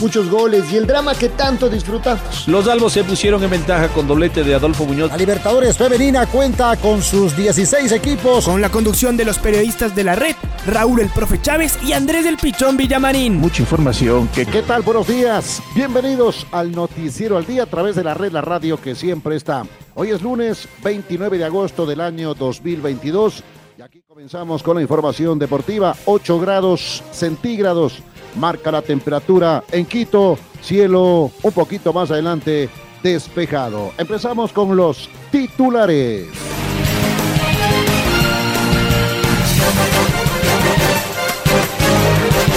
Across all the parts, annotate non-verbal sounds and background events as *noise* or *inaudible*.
muchos goles y el drama que tanto disfrutamos. Los albos se pusieron en ventaja con doblete de Adolfo Muñoz. La Libertadores Femenina cuenta con sus 16 equipos. Con la conducción de los periodistas de la red, Raúl el Profe Chávez y Andrés del Pichón Villamarín. Mucha información. Que... ¿Qué tal? Buenos días. Bienvenidos al Noticiero al Día a través de la red La Radio que siempre está. Hoy es lunes 29 de agosto del año 2022 y aquí comenzamos con la información deportiva. 8 grados centígrados marca la temperatura en Quito, cielo un poquito más adelante despejado. Empezamos con los titulares.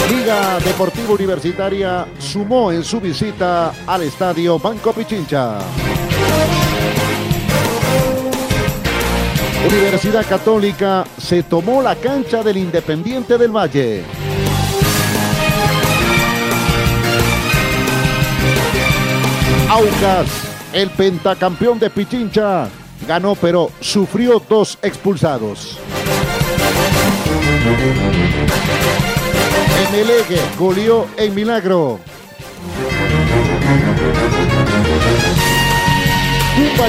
Liga Deportiva Universitaria sumó en su visita al estadio Banco Pichincha. Universidad Católica se tomó la cancha del Independiente del Valle. Aucas, el pentacampeón de Pichincha, ganó pero sufrió dos expulsados. Emelegue goleó en Milagro.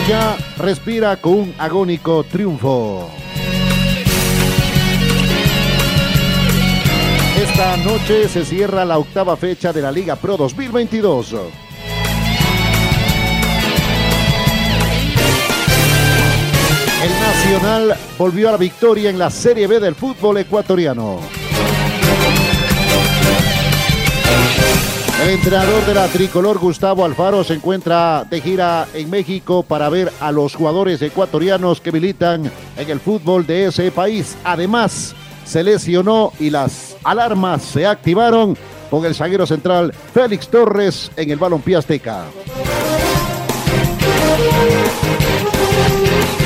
ya respira con un agónico triunfo. Esta noche se cierra la octava fecha de la Liga Pro 2022. Volvió a la victoria en la Serie B del fútbol ecuatoriano. El entrenador de la tricolor Gustavo Alfaro se encuentra de gira en México para ver a los jugadores ecuatorianos que militan en el fútbol de ese país. Además, se lesionó y las alarmas se activaron con el zaguero central Félix Torres en el balompié azteca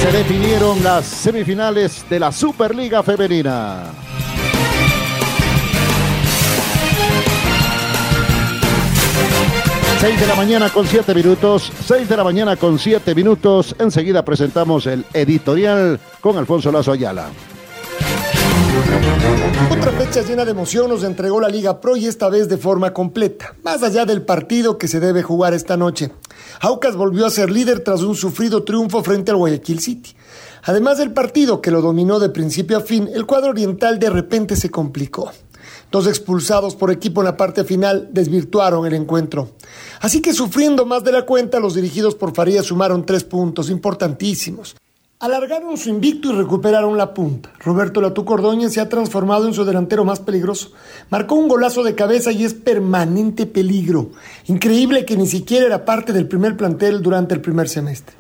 se definieron las semifinales de la Superliga Femenina. Seis de la mañana con siete minutos, seis de la mañana con siete minutos. Enseguida presentamos el editorial con Alfonso Lazo Ayala. Otra fecha llena de emoción nos entregó la Liga Pro y esta vez de forma completa, más allá del partido que se debe jugar esta noche. Aucas volvió a ser líder tras un sufrido triunfo frente al Guayaquil City. Además del partido que lo dominó de principio a fin, el cuadro oriental de repente se complicó. Dos expulsados por equipo en la parte final desvirtuaron el encuentro. Así que sufriendo más de la cuenta, los dirigidos por Farías sumaron tres puntos importantísimos. Alargaron su invicto y recuperaron la punta. Roberto Latú Cordóñez se ha transformado en su delantero más peligroso. Marcó un golazo de cabeza y es permanente peligro. Increíble que ni siquiera era parte del primer plantel durante el primer semestre.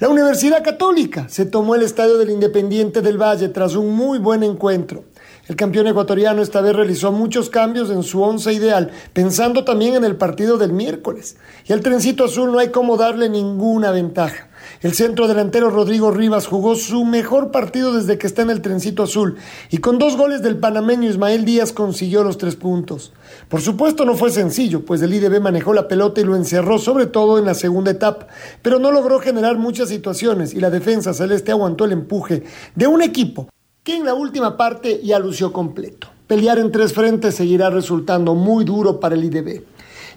La Universidad Católica se tomó el estadio del Independiente del Valle tras un muy buen encuentro. El campeón ecuatoriano esta vez realizó muchos cambios en su once ideal, pensando también en el partido del miércoles. Y al trencito azul no hay cómo darle ninguna ventaja. El centro delantero Rodrigo Rivas jugó su mejor partido desde que está en el trencito azul y con dos goles del panameño Ismael Díaz consiguió los tres puntos. Por supuesto no fue sencillo, pues el IDB manejó la pelota y lo encerró sobre todo en la segunda etapa, pero no logró generar muchas situaciones y la defensa celeste aguantó el empuje de un equipo que en la última parte ya lució completo. Pelear en tres frentes seguirá resultando muy duro para el IDB.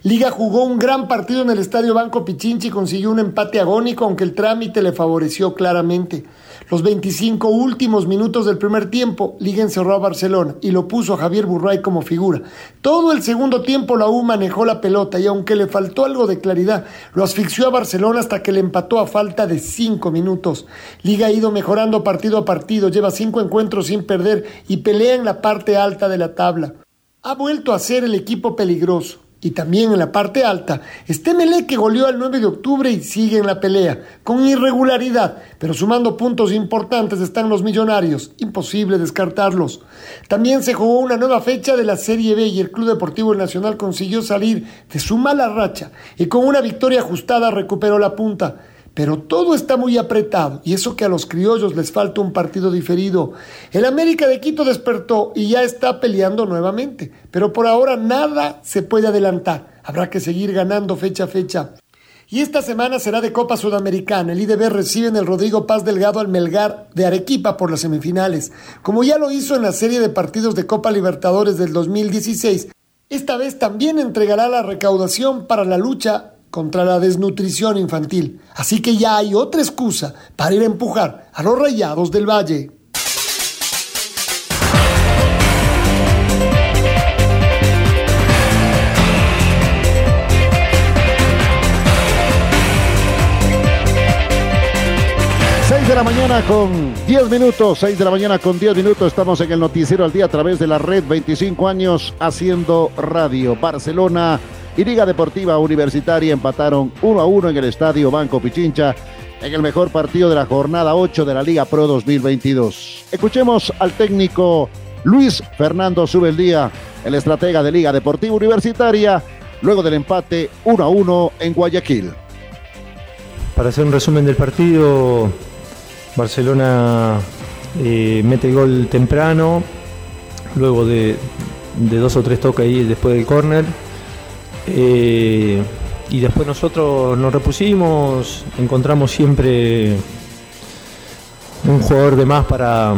Liga jugó un gran partido en el Estadio Banco Pichinchi y consiguió un empate agónico, aunque el trámite le favoreció claramente. Los 25 últimos minutos del primer tiempo, Liga encerró a Barcelona y lo puso a Javier Burray como figura. Todo el segundo tiempo la U manejó la pelota y aunque le faltó algo de claridad, lo asfixió a Barcelona hasta que le empató a falta de 5 minutos. Liga ha ido mejorando partido a partido, lleva 5 encuentros sin perder y pelea en la parte alta de la tabla. Ha vuelto a ser el equipo peligroso y también en la parte alta, este Melé que goleó el 9 de octubre y sigue en la pelea, con irregularidad, pero sumando puntos importantes están los millonarios, imposible descartarlos. También se jugó una nueva fecha de la Serie B y el Club Deportivo Nacional consiguió salir de su mala racha y con una victoria ajustada recuperó la punta. Pero todo está muy apretado y eso que a los criollos les falta un partido diferido. El América de Quito despertó y ya está peleando nuevamente, pero por ahora nada se puede adelantar. Habrá que seguir ganando fecha a fecha. Y esta semana será de Copa Sudamericana. El IDB recibe en el Rodrigo Paz Delgado al Melgar de Arequipa por las semifinales. Como ya lo hizo en la serie de partidos de Copa Libertadores del 2016, esta vez también entregará la recaudación para la lucha contra la desnutrición infantil. Así que ya hay otra excusa para ir a empujar a los Rayados del Valle. de la mañana con 10 minutos, 6 de la mañana con 10 minutos, estamos en el noticiero al día a través de la red 25 años haciendo radio. Barcelona y Liga Deportiva Universitaria empataron 1 a 1 en el estadio Banco Pichincha en el mejor partido de la jornada 8 de la Liga Pro 2022. Escuchemos al técnico Luis Fernando Subeldía, el estratega de Liga Deportiva Universitaria, luego del empate 1 a 1 en Guayaquil. Para hacer un resumen del partido, Barcelona eh, mete el gol temprano, luego de, dos o tres toques ahí después del córner. Eh, y después nosotros nos repusimos, encontramos siempre un jugador de más para,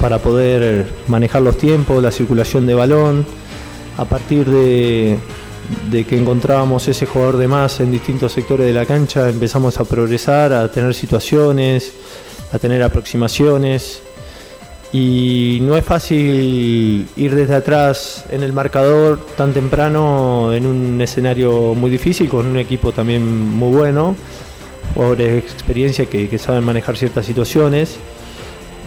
para poder manejar los tiempos, la circulación de balón. A partir de, de que encontrábamos ese jugador de más en distintos sectores de la cancha, empezamos a progresar, a tener situaciones, a tener aproximaciones y no es fácil ir desde atrás en el marcador tan temprano en un escenario muy difícil con un equipo también muy bueno, de experiencia que, saben manejar ciertas situaciones,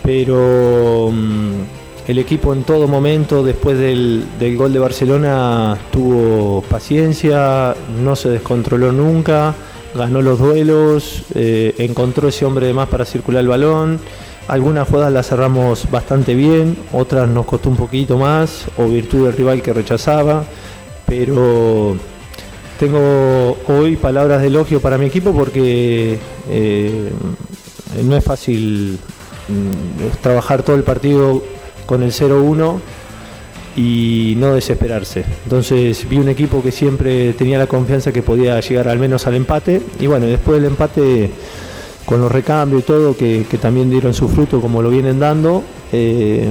pero mm, el equipo en todo momento después del, gol de Barcelona tuvo paciencia, no se descontroló nunca ganó los duelos, eh, encontró ese hombre de más para circular el balón. Algunas jugadas las cerramos bastante bien, otras nos costó un poquito más, o virtud del rival que rechazaba, pero tengo hoy palabras de elogio para mi equipo porque eh, no es fácil mm, trabajar todo el partido con el 0-1 y no desesperarse. Entonces vi un equipo que siempre tenía la confianza que podía llegar al menos al empate y bueno, después del empate con los recambios y todo que, también dieron su fruto como lo vienen dando, eh,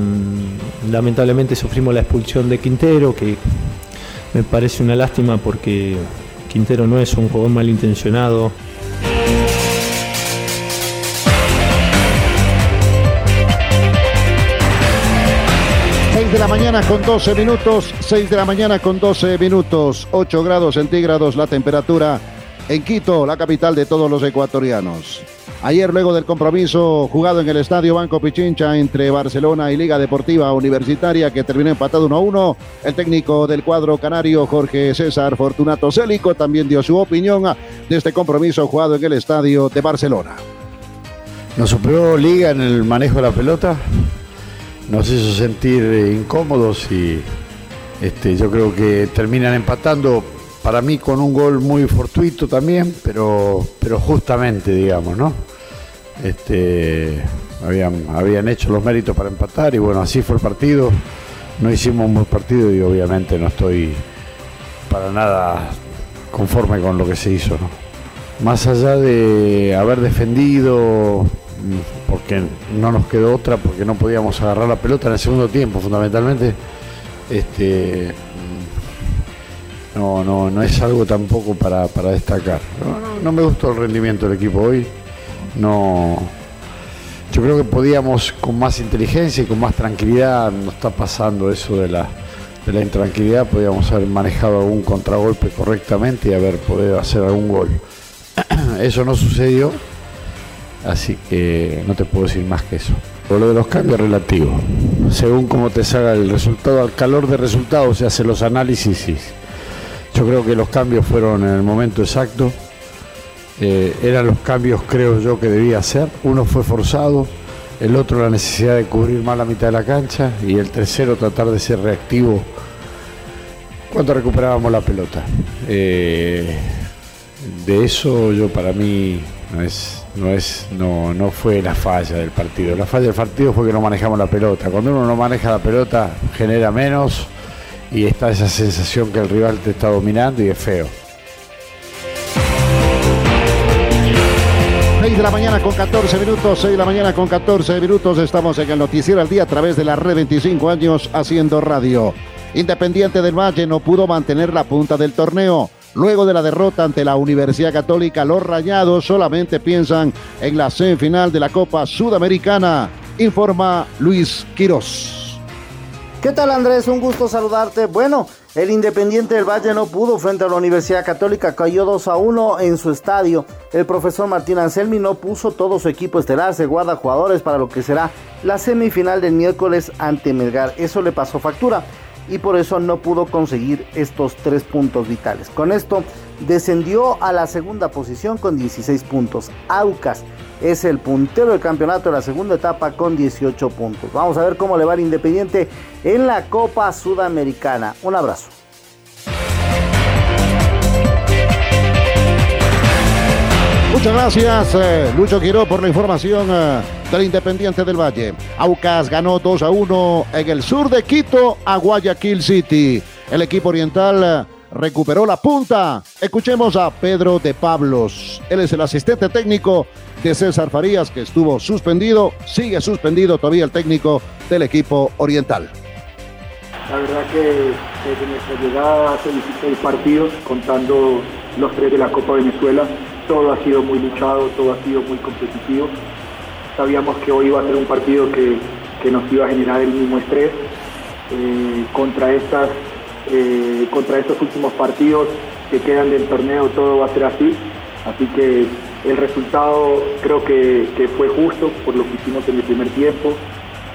lamentablemente sufrimos la expulsión de Quintero que me parece una lástima porque Quintero no es un jugador malintencionado. de la mañana con 12 minutos, 6 de la mañana con 12 minutos, 8 grados centígrados la temperatura en Quito, la capital de todos los ecuatorianos. Ayer, luego del compromiso jugado en el Estadio Banco Pichincha entre Barcelona y Liga Deportiva Universitaria, que terminó empatado 1 a 1, el técnico del cuadro canario, Jorge César Fortunato Célico, también dio su opinión de este compromiso jugado en el Estadio de Barcelona. Nos superó Liga en el manejo de la pelota, nos hizo sentir incómodos y este, yo creo que terminan empatando para mí con un gol muy fortuito también, pero, pero justamente, digamos, ¿no? Este, habían, habían hecho los méritos para empatar y bueno, así fue el partido. No hicimos un buen partido y obviamente no estoy para nada conforme con lo que se hizo, ¿no? Más allá de haber defendido porque no nos quedó otra, porque no podíamos agarrar la pelota en el segundo tiempo, fundamentalmente. Este, no, no, no es algo tampoco para, destacar. No, me gustó el rendimiento del equipo hoy. No, yo creo que podíamos con más inteligencia y con más tranquilidad, no está pasando eso de la, de la intranquilidad, podíamos haber manejado algún contragolpe correctamente y haber podido hacer algún gol. *clears throat* Eso no sucedió Así que no te puedo decir más que eso. Por lo de los cambios relativos. Según cómo te salga el resultado, al calor de resultados se hacen los análisis. Yo creo que los cambios fueron en el momento exacto. Eh, eran los cambios, creo yo, que debía hacer. Uno fue forzado, el otro la necesidad de cubrir más la mitad de la cancha y el tercero tratar de ser reactivo cuando recuperábamos la pelota. Eh, de eso yo para mí No es, no es, no, no fue la falla del partido. La falla del partido fue que no manejamos la pelota. Cuando uno no maneja la pelota, genera menos y está esa sensación que el rival te está dominando y es feo. 6 de la mañana con 14 minutos, 6 de la mañana con 14 minutos. Estamos en el Noticiero al Día a través de la red 25 años haciendo radio. Independiente del Valle no pudo mantener la punta del torneo. Luego de la derrota ante la Universidad Católica, los rayados solamente piensan en la semifinal de la Copa Sudamericana, informa Luis Quirós. ¿Qué tal Andrés? Un gusto saludarte. Bueno, el Independiente del Valle no pudo frente a la Universidad Católica, cayó 2 a 1 en su estadio. El profesor Martín Anselmi no puso todo su equipo estelar, se guarda jugadores para lo que será la semifinal del miércoles ante Melgar. Eso le pasó factura y por eso no pudo conseguir estos tres puntos vitales. Con esto descendió a la segunda posición con 16 puntos. Aucas es el puntero del campeonato de la segunda etapa con 18 puntos. Vamos a ver cómo le va el Independiente en la Copa Sudamericana. Un abrazo. Muchas gracias, eh, Lucho Quiró, por la información eh, del Independiente del Valle. Aucas ganó 2 a 1 en el sur de Quito a Guayaquil City. El equipo oriental eh, recuperó la punta. Escuchemos a Pedro de Pablos. Él es el asistente técnico de César Farías, que estuvo suspendido. Sigue suspendido todavía el técnico del equipo oriental. La verdad que desde nuestra llegada hace 16 partidos, contando los tres de la Copa Venezuela, todo ha sido muy luchado, todo ha sido muy competitivo. Sabíamos que hoy iba a ser un partido que, nos iba a generar el mismo estrés. Eh, contra, estas, eh, contra estos últimos partidos que quedan del torneo todo va a ser así. Así que el resultado creo que, fue justo por lo que hicimos en el primer tiempo.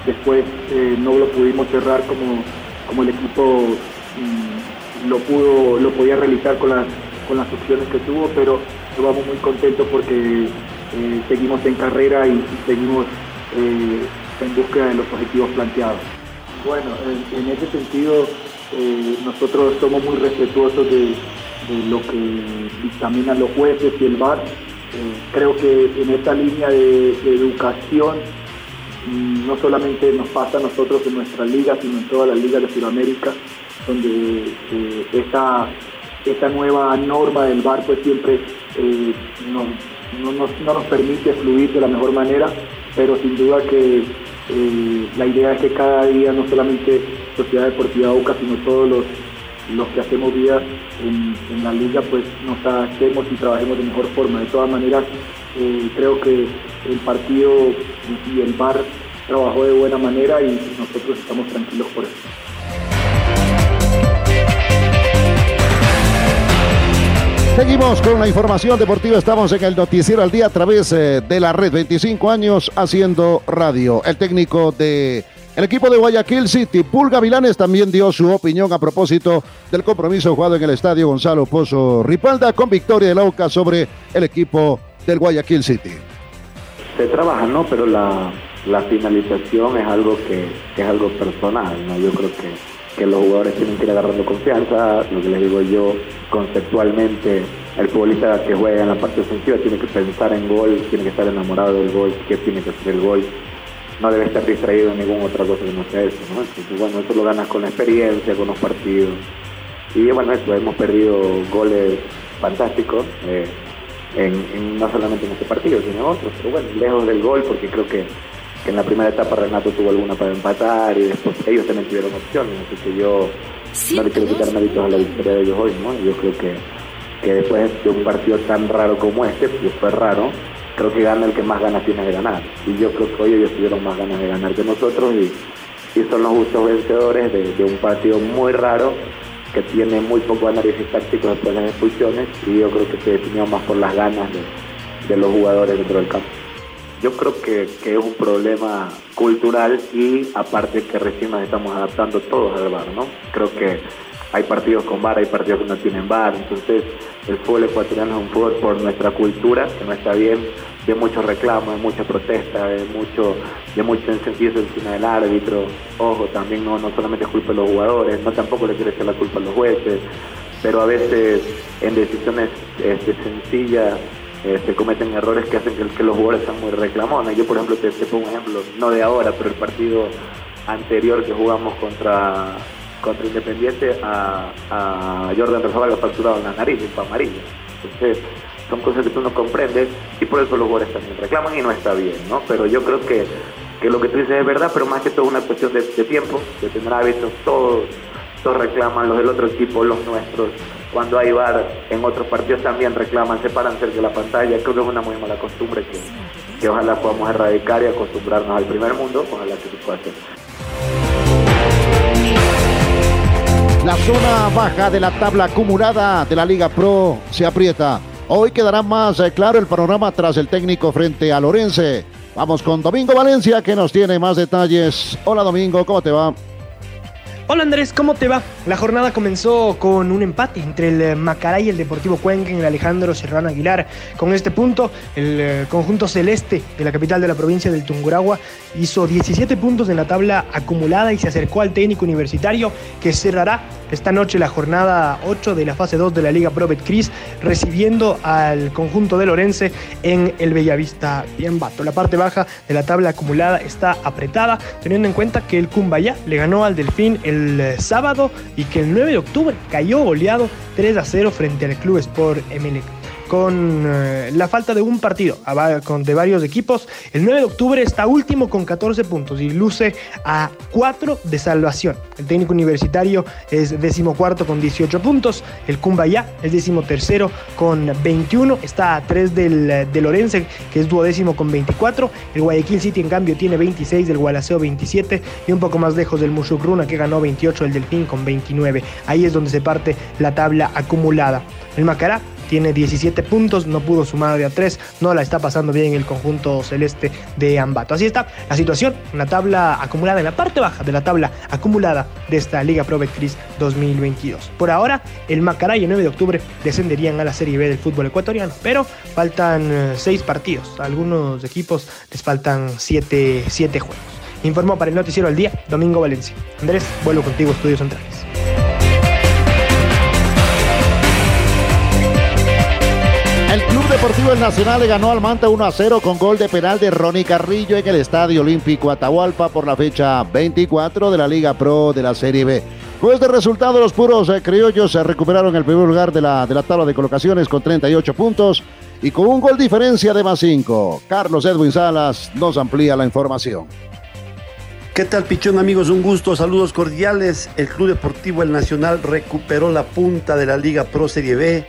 Después eh, no lo pudimos cerrar como, como el equipo mm, lo, pudo, lo podía realizar con las, con las opciones que tuvo, pero vamos muy contentos porque eh, seguimos en carrera y, seguimos eh, en búsqueda de los objetivos planteados. Bueno, en, ese sentido nosotros somos muy respetuosos de, lo que dictaminan los jueces y el VAR. Creo que en esta línea de, educación mm, no solamente nos pasa a nosotros en nuestra liga, sino en todas las ligas de Sudamérica, donde esta, esta nueva norma del VAR pues siempre eh, no, nos permite fluir de la mejor manera, pero sin duda que eh, la idea es que cada día no solamente Sociedad Deportiva Boca, sino todos los, los que hacemos vida en, la liga, pues nos adaptemos y trabajemos de mejor forma. De todas maneras, eh, creo que el partido y el bar trabajó de buena manera y nosotros estamos tranquilos por eso. Seguimos con la información deportiva. Estamos en el Noticiero al Día a través eh, de la red 25 años haciendo radio. El técnico de el equipo de Guayaquil City, Pulga Vilanes, también dio su opinión a propósito del compromiso jugado en el estadio Gonzalo Pozo Ripalda con victoria de Lauca sobre el equipo del Guayaquil City. Se trabaja, ¿no? Pero la, finalización es algo que, que, es algo personal, ¿no? Yo creo que que los jugadores tienen que ir agarrando confianza, lo que les digo yo, conceptualmente, el futbolista que juega en la parte ofensiva tiene que pensar en gol, tiene que estar enamorado del gol, que tiene que hacer el gol, no debe estar distraído en ninguna otra cosa que no sea eso, ¿no? Entonces, bueno, eso lo ganas con la experiencia, con los partidos. Y bueno, eso, hemos perdido goles fantásticos, eh, en, no solamente en este partido, sino en otros, pero bueno, lejos del gol, porque creo que que en la primera etapa Renato tuvo alguna para empatar y después ellos también tuvieron opciones, así que yo no le quiero quitar méritos a la victoria de ellos hoy, ¿no? Yo creo que, que después de un partido tan raro como este, que fue raro, creo que gana el que más ganas tiene de ganar. Y yo creo que hoy ellos tuvieron más ganas de ganar que nosotros y, son los justos vencedores de, un partido muy raro que tiene muy poco análisis táctico después de las expulsiones y yo creo que se definió más por las ganas de los jugadores dentro del campo. Yo creo que, es un problema cultural y aparte que recién nos estamos adaptando todos al bar, ¿no? Creo que hay partidos con bar, hay partidos que no tienen bar, entonces el fútbol ecuatoriano es un fútbol por nuestra cultura, que no está bien, de muchos reclamos, de mucha protesta, de mucho, de mucho sentido encima del árbitro. Ojo, también no, no solamente es culpa de los jugadores, no tampoco le quiere echar la culpa a los jueces, pero a veces en decisiones este, sencillas se cometen errores que hacen que, los jugadores sean muy reclamones. Yo, por ejemplo, te, pongo un ejemplo, no de ahora, pero el partido anterior que jugamos contra contra Independiente a, a Jordan le ha facturado en la nariz, en amarillo. Entonces, son cosas que tú no comprendes y por eso los jugadores también reclaman y no está bien, ¿no? Pero yo creo que, que lo que tú dices es verdad, pero más que todo es una cuestión de, tiempo, de tener hábitos, todos, todos reclaman, los del otro equipo, los nuestros, cuando hay bar en otros partidos también reclaman, se paran cerca de la pantalla, creo que es una muy mala costumbre que, que ojalá podamos erradicar y acostumbrarnos al primer mundo, ojalá que se pueda hacer. La zona baja de la tabla acumulada de la Liga Pro se aprieta. Hoy quedará más eh, claro el panorama tras el técnico frente a Lorense. Vamos con Domingo Valencia que nos tiene más detalles. Hola Domingo, ¿cómo te va? Hola Andrés, ¿cómo te va? La jornada comenzó con un empate entre el eh, Macará y el Deportivo Cuenca en el Alejandro Serrano Aguilar. Con este punto, el eh, conjunto celeste de la capital de la provincia del Tunguragua hizo 17 puntos en la tabla acumulada y se acercó al técnico universitario que cerrará esta noche la jornada 8 de la fase 2 de la Liga Pro Cris, recibiendo al conjunto de Lorense en el Bellavista Bienbato. La parte baja de la tabla acumulada está apretada, teniendo en cuenta que el Cumbayá le ganó al Delfín el eh, sábado y que el 9 de octubre cayó goleado 3 a 0 frente al Club Sport MLK con eh, la falta de un partido de varios equipos. El 9 de octubre está último con 14 puntos y luce a 4 de salvación. El técnico universitario es decimocuarto con 18 puntos. El Cumbayá es decimotercero con 21. Está a 3 del, del Orense, que es duodécimo con 24. El Guayaquil City, en cambio, tiene 26. El Gualaceo 27. Y un poco más lejos del Mushukruna, que ganó 28. El Delfín con 29. Ahí es donde se parte la tabla acumulada. El Macará tiene 17 puntos, no pudo sumar de a 3, no la está pasando bien el conjunto celeste de Ambato. Así está la situación, la tabla acumulada en la parte baja de la tabla acumulada de esta Liga Pro Betcris 2022. Por ahora, el Macará el 9 de octubre descenderían a la Serie B del fútbol ecuatoriano, pero faltan 6 eh, partidos. A algunos equipos les faltan 7 juegos. Informó para el Noticiero al Día, Domingo Valencia. Andrés, vuelvo contigo, Estudios Centrales. Deportivo El Nacional le ganó al Manta 1 a 0 con gol de penal de Ronnie Carrillo en el Estadio Olímpico Atahualpa por la fecha 24 de la Liga Pro de la Serie B. Con este resultado, los puros eh, criollos se recuperaron el primer lugar de la, de la tabla de colocaciones con 38 puntos y con un gol diferencia de más 5. Carlos Edwin Salas nos amplía la información. ¿Qué tal, Pichón, amigos? Un gusto, saludos cordiales. El Club Deportivo El Nacional recuperó la punta de la Liga Pro Serie B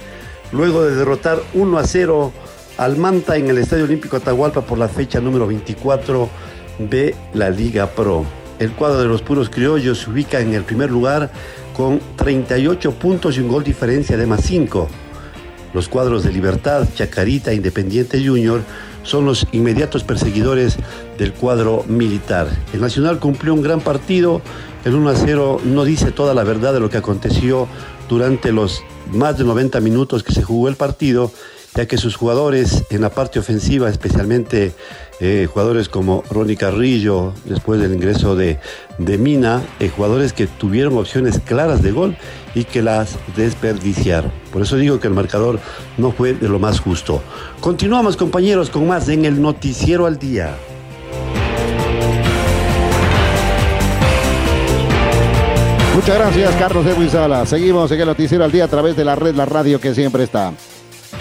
luego de derrotar 1 a 0 al Manta en el Estadio Olímpico Atahualpa por la fecha número 24 de la Liga Pro. El cuadro de los puros criollos se ubica en el primer lugar con 38 puntos y un gol diferencia de más 5. Los cuadros de Libertad, Chacarita, Independiente Junior son los inmediatos perseguidores del cuadro militar. El Nacional cumplió un gran partido. El 1 a 0 no dice toda la verdad de lo que aconteció durante los más de 90 minutos que se jugó el partido, ya que sus jugadores en la parte ofensiva, especialmente eh, jugadores como Ronnie Carrillo, después del ingreso de, de Mina, eh, jugadores que tuvieron opciones claras de gol y que las desperdiciaron. Por eso digo que el marcador no fue de lo más justo. Continuamos compañeros con más en el noticiero al día. Muchas gracias, Carlos de Sala. Seguimos en el Noticiero al Día a través de la red La Radio que siempre está.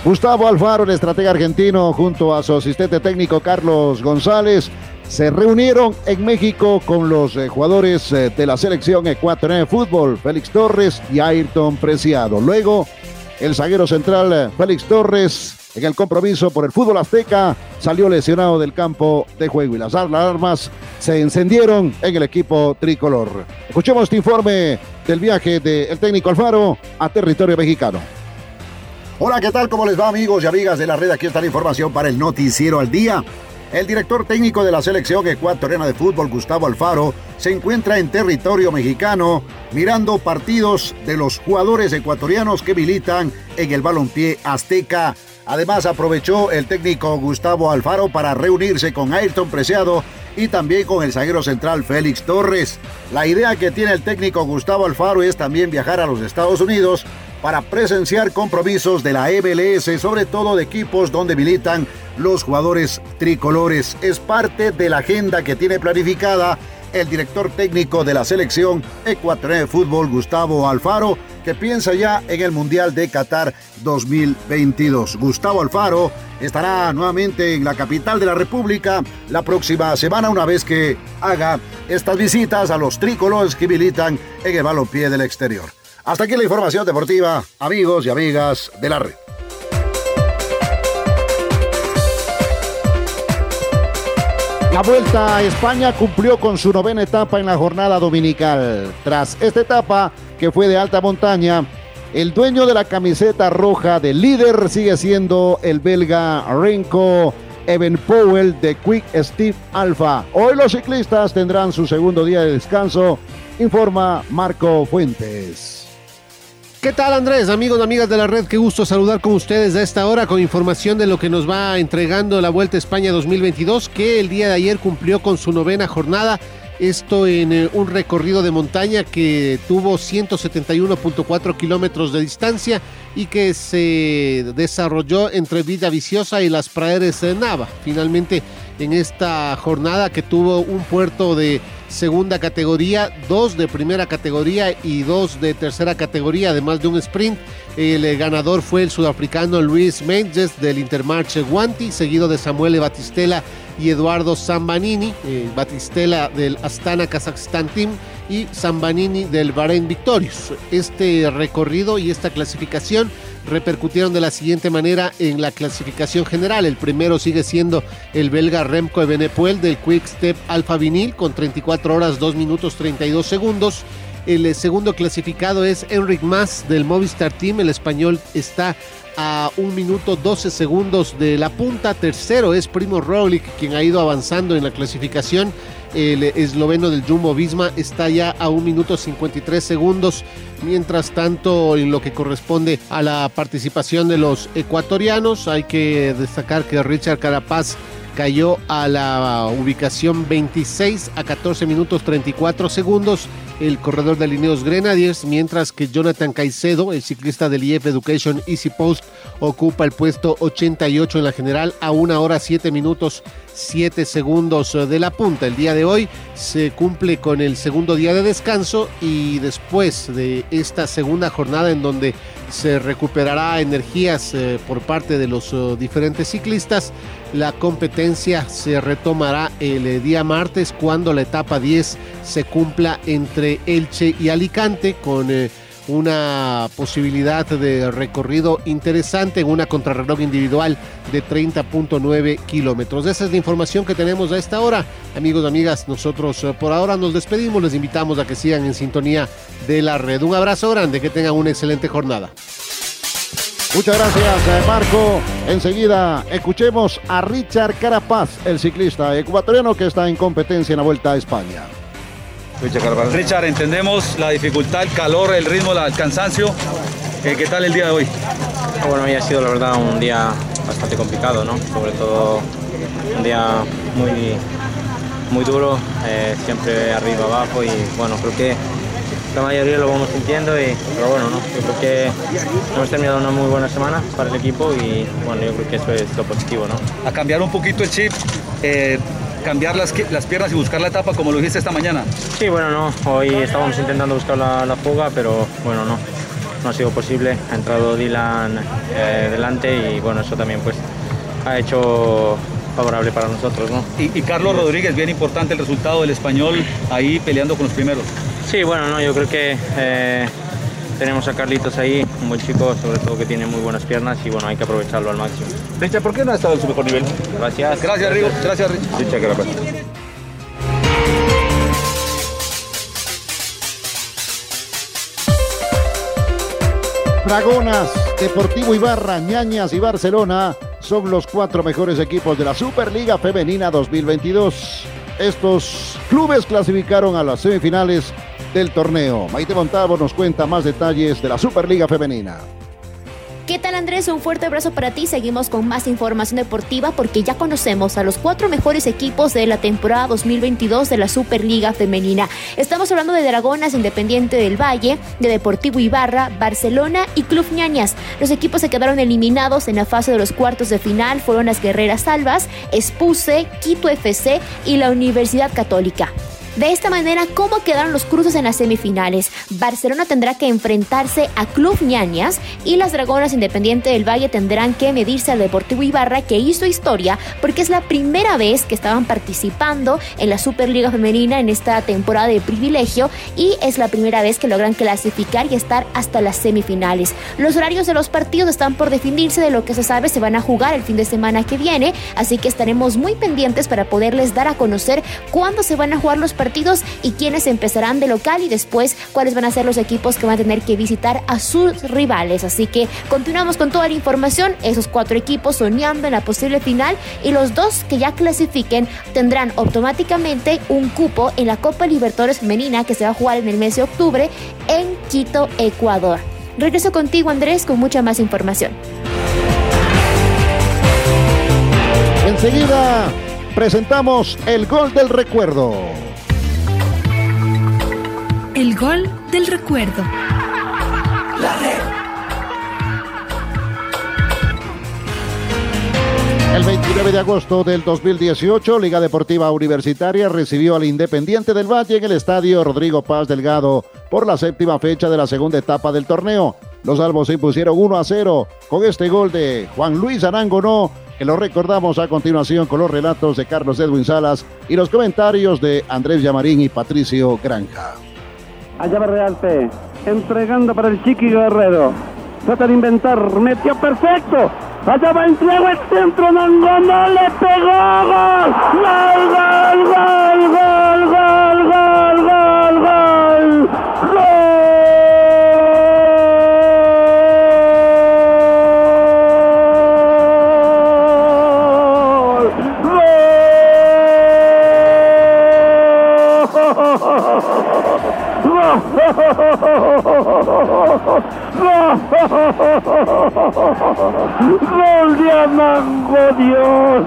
Gustavo Alfaro, el estratega argentino, junto a su asistente técnico Carlos González, se reunieron en México con los eh, jugadores eh, de la selección ecuatoriana de fútbol, Félix Torres y Ayrton Preciado. Luego, el zaguero central eh, Félix Torres en el compromiso por el fútbol azteca, salió lesionado del campo de juego y las alarmas se encendieron en el equipo tricolor. Escuchemos este informe del viaje del técnico Alfaro a territorio mexicano. Hola, ¿qué tal? ¿Cómo les va amigos y amigas de la red? Aquí está la información para el noticiero al día. El director técnico de la selección ecuatoriana de fútbol, Gustavo Alfaro, se encuentra en territorio mexicano mirando partidos de los jugadores ecuatorianos que militan en el balompié azteca. Además aprovechó el técnico Gustavo Alfaro para reunirse con Ayrton Preciado y también con el zaguero central Félix Torres. La idea que tiene el técnico Gustavo Alfaro es también viajar a los Estados Unidos para presenciar compromisos de la MLS, sobre todo de equipos donde militan los jugadores tricolores. Es parte de la agenda que tiene planificada el director técnico de la selección ecuatoriana de fútbol, Gustavo Alfaro, que piensa ya en el Mundial de Qatar 2022. Gustavo Alfaro estará nuevamente en la capital de la República la próxima semana, una vez que haga estas visitas a los tricolores que militan en el balompié del exterior. Hasta aquí la información deportiva, amigos y amigas de la red. La Vuelta a España cumplió con su novena etapa en la jornada dominical. Tras esta etapa, que fue de alta montaña, el dueño de la camiseta roja del líder sigue siendo el belga Renko Powell de Quick Steve Alpha. Hoy los ciclistas tendrán su segundo día de descanso, informa Marco Fuentes. ¿Qué tal Andrés? Amigos amigas de la red, qué gusto saludar con ustedes a esta hora con información de lo que nos va entregando la Vuelta a España 2022 que el día de ayer cumplió con su novena jornada. Esto en eh, un recorrido de montaña que tuvo 171.4 kilómetros de distancia y que se desarrolló entre Vida Viciosa y las praderes de Nava. Finalmente en esta jornada que tuvo un puerto de segunda categoría, dos de primera categoría y dos de tercera categoría, además de un sprint. El eh, ganador fue el sudafricano Luis Menges del Intermarche Guanti, seguido de Samuel Batistela y Eduardo Zambanini, eh, Batistela del Astana Kazakhstan Team y Zambanini del Bahrein Victorious. Este recorrido y esta clasificación repercutieron de la siguiente manera en la clasificación general. El primero sigue siendo el belga Remco Evenepoel del Quick Step Alfa Vinil con 34 horas 2 minutos 32 segundos. El eh, segundo clasificado es Enric Mas del Movistar Team. El español está a 1 minuto 12 segundos de la punta. Tercero es Primo Roglic, quien ha ido avanzando en la clasificación el esloveno del Jumbo Visma está ya a 1 minuto 53 segundos. Mientras tanto, en lo que corresponde a la participación de los ecuatorianos, hay que destacar que Richard Carapaz cayó a la ubicación 26 a 14 minutos 34 segundos el corredor de Lineos Grenadiers, mientras que Jonathan Caicedo, el ciclista del IF Education Easy Post, ocupa el puesto 88 en la general a una hora 7 minutos 7 segundos de la punta. El día de hoy se cumple con el segundo día de descanso y después de esta segunda jornada en donde se recuperará energías eh, por parte de los eh, diferentes ciclistas, la competencia se retomará el eh, día martes cuando la etapa 10 se cumpla entre Elche y Alicante con una posibilidad de recorrido interesante en una contrarreloj individual de 30.9 kilómetros. Esa es la información que tenemos a esta hora. Amigos amigas, nosotros eh, por ahora nos despedimos. Les invitamos a que sigan en sintonía de la red. Un abrazo grande, que tengan una excelente jornada. Muchas gracias, eh, Marco. Enseguida escuchemos a Richard Carapaz, el ciclista ecuatoriano que está en competencia en la Vuelta a España. Richard, entendemos la dificultad, el calor, el ritmo, el cansancio. Eh, ¿Qué tal el día de hoy? Ah, bueno, hoy ha sido la verdad un día bastante complicado, ¿no? Sobre todo un día muy, muy duro, eh, siempre arriba, abajo y bueno, creo que la mayoría lo vamos sintiendo, y, pero bueno, ¿no? yo creo que hemos terminado una muy buena semana para el equipo y bueno, yo creo que eso es lo positivo. ¿no? A cambiar un poquito el chip, eh, cambiar las, las piernas y buscar la etapa como lo dijiste esta mañana. Sí, bueno, no, hoy estábamos intentando buscar la, la fuga, pero bueno, no, no ha sido posible. Ha entrado Dylan eh, delante y bueno, eso también pues ha hecho favorable para nosotros. ¿no? Y, y Carlos Rodríguez, bien importante el resultado del español ahí peleando con los primeros. Sí, bueno, no, yo creo que eh, tenemos a Carlitos ahí, un buen chico, sobre todo que tiene muy buenas piernas y bueno, hay que aprovecharlo al máximo. Richard, ¿por qué no ha estado en su mejor nivel? Gracias. Gracias, Rigo. Gracias, Richard. gracias. Dragonas, Deportivo Ibarra, Ñañas y Barcelona son los cuatro mejores equipos de la Superliga Femenina 2022. Estos clubes clasificaron a las semifinales del torneo. Maite Montalvo nos cuenta más detalles de la Superliga Femenina. ¿Qué tal Andrés? Un fuerte abrazo para ti. Seguimos con más información deportiva porque ya conocemos a los cuatro mejores equipos de la temporada 2022 de la Superliga Femenina. Estamos hablando de Dragonas, Independiente del Valle, de Deportivo Ibarra, Barcelona y Club Ñañas. Los equipos se quedaron eliminados en la fase de los cuartos de final. Fueron las Guerreras Salvas, Espuse, Quito FC y la Universidad Católica. De esta manera, ¿cómo quedaron los cruces en las semifinales? Barcelona tendrá que enfrentarse a Club Ñañas y las Dragonas Independiente del Valle tendrán que medirse al Deportivo Ibarra que hizo historia porque es la primera vez que estaban participando en la Superliga Femenina en esta temporada de privilegio y es la primera vez que logran clasificar y estar hasta las semifinales. Los horarios de los partidos están por definirse de lo que se sabe se van a jugar el fin de semana que viene, así que estaremos muy pendientes para poderles dar a conocer cuándo se van a jugar los partidos y quiénes empezarán de local y después cuáles van a ser los equipos que van a tener que visitar a sus rivales. Así que continuamos con toda la información, esos cuatro equipos soñando en la posible final y los dos que ya clasifiquen tendrán automáticamente un cupo en la Copa Libertadores Femenina que se va a jugar en el mes de octubre en Quito, Ecuador. Regreso contigo Andrés con mucha más información. Enseguida presentamos el gol del recuerdo. El gol del recuerdo. El 29 de agosto del 2018, Liga Deportiva Universitaria recibió al Independiente del Valle en el estadio Rodrigo Paz Delgado por la séptima fecha de la segunda etapa del torneo. Los albos se impusieron 1 a 0 con este gol de Juan Luis Arangonó, que lo recordamos a continuación con los relatos de Carlos Edwin Salas y los comentarios de Andrés Llamarín y Patricio Granja. Allá va Realpe, entregando para el Chiqui Guerrero. Trata de inventar, metió perfecto. Allá va entrego el centro, no le pegó. Gol, gol, gol, Gol de Amango, Dios.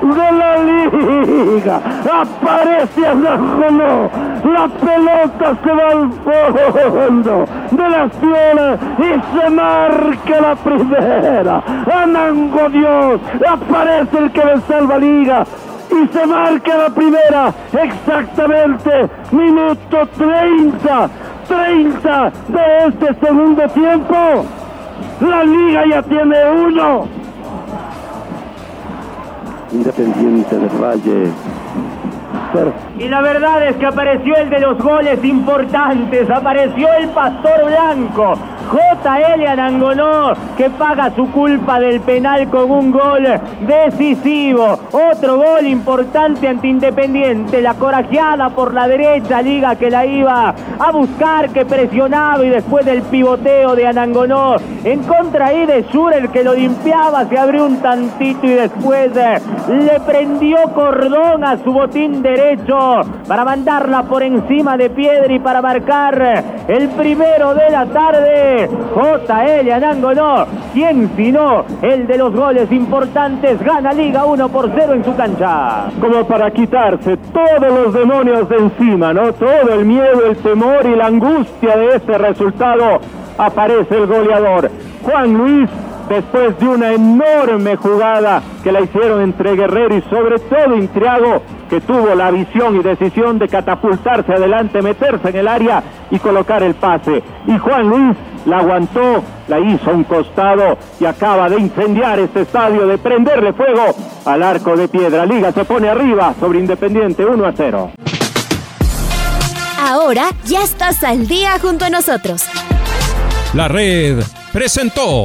Gol de la liga. Aparece Amango. La pelota se va al fondo de la zona y se marca la primera. Amango, Dios. Aparece el que le salva liga y se marca la primera, exactamente, minuto 30, 30 de este segundo tiempo. La liga ya tiene uno. Independiente del Valle. Y la verdad es que apareció el de los goles importantes, apareció el Pastor Blanco, JL Anangonó, que paga su culpa del penal con un gol decisivo. Otro gol importante ante Independiente, la corajeada por la derecha, Liga que la iba a buscar, que presionaba y después del pivoteo de Anangonó, en contra ahí de Sur, el que lo limpiaba, se abrió un tantito y después eh, le prendió cordón a su botín derecho para mandarla por encima de Piedra y para marcar el primero de la tarde. JL Anangonó, quien si no, el de los goles importantes, gana Liga 1 por 0 en su cancha. Como para quitarse todos los demonios de encima, ¿no? Todo el miedo, el temor y la angustia de este resultado, aparece el goleador. Juan Luis después de una enorme jugada que la hicieron entre Guerrero y sobre todo Intriago, que tuvo la visión y decisión de catapultarse adelante, meterse en el área y colocar el pase. Y Juan Luis la aguantó, la hizo a un costado y acaba de incendiar este estadio, de prenderle fuego al arco de piedra. Liga se pone arriba sobre Independiente 1 a 0. Ahora ya estás al día junto a nosotros. La red presentó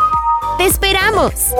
¡Te esperamos!